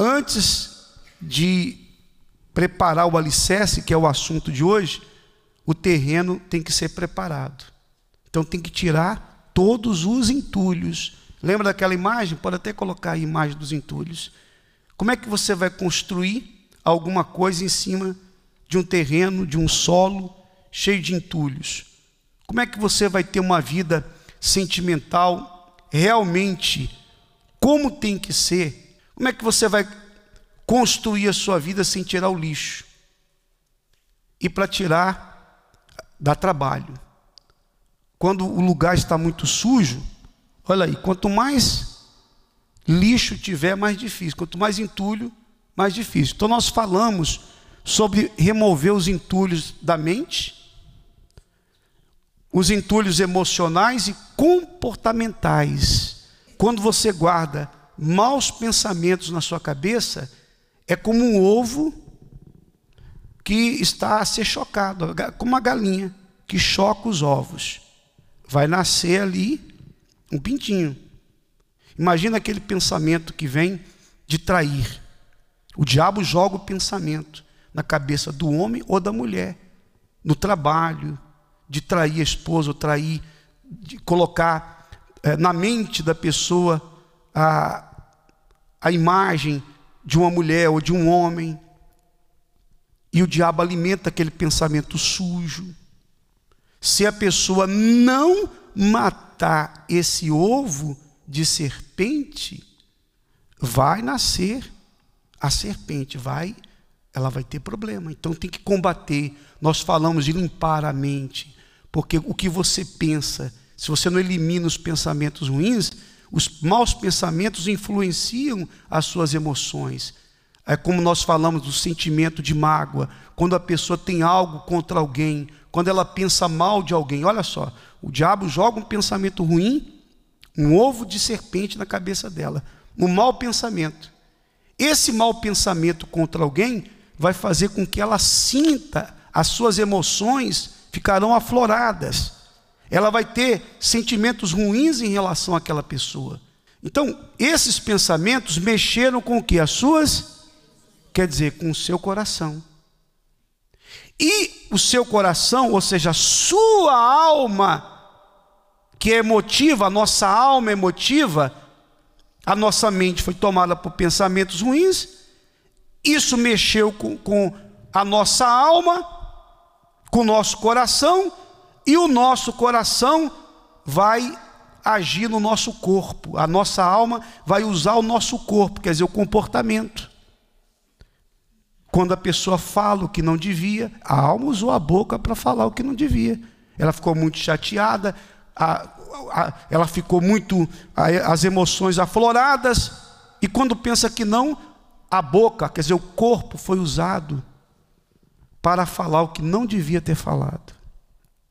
antes de preparar o alicerce, que é o assunto de hoje, o terreno tem que ser preparado. Então tem que tirar todos os entulhos. Lembra daquela imagem? Pode até colocar a imagem dos entulhos. Como é que você vai construir alguma coisa em cima de um terreno, de um solo cheio de entulhos? Como é que você vai ter uma vida sentimental realmente como tem que ser? Como é que você vai construir a sua vida sem tirar o lixo? E para tirar, dá trabalho. Quando o lugar está muito sujo, olha aí, quanto mais lixo tiver, mais difícil. Quanto mais entulho, mais difícil. Então nós falamos sobre remover os entulhos da mente, os entulhos emocionais e comportamentais. Quando você guarda maus pensamentos na sua cabeça, é como um ovo que está a ser chocado, como uma galinha que choca os ovos. Vai nascer ali um pintinho. Imagina aquele pensamento que vem de trair. O diabo joga o pensamento na cabeça do homem ou da mulher, no trabalho, de trair a esposa, ou trair, de colocar é, na mente da pessoa a, a imagem de uma mulher ou de um homem. E o diabo alimenta aquele pensamento sujo. Se a pessoa não matar esse ovo de serpente, vai nascer a serpente, vai, ela vai ter problema. Então tem que combater. Nós falamos de limpar a mente, porque o que você pensa, se você não elimina os pensamentos ruins, os maus pensamentos influenciam as suas emoções. É como nós falamos do sentimento de mágoa, quando a pessoa tem algo contra alguém, quando ela pensa mal de alguém. Olha só, o diabo joga um pensamento ruim, um ovo de serpente na cabeça dela, um mau pensamento. Esse mau pensamento contra alguém vai fazer com que ela sinta as suas emoções ficarão afloradas. Ela vai ter sentimentos ruins em relação àquela pessoa. Então, esses pensamentos mexeram com o que? As suas, quer dizer, com o seu coração. E o seu coração, ou seja, a sua alma, que é emotiva, a nossa alma emotiva, a nossa mente foi tomada por pensamentos ruins, isso mexeu com, com a nossa alma, com o nosso coração, e o nosso coração vai agir no nosso corpo, a nossa alma vai usar o nosso corpo, quer dizer, o comportamento. Quando a pessoa fala o que não devia, a alma usou a boca para falar o que não devia. Ela ficou muito chateada, a, a, ela ficou muito, a, as emoções afloradas, e quando pensa que não, a boca, quer dizer, o corpo foi usado para falar o que não devia ter falado.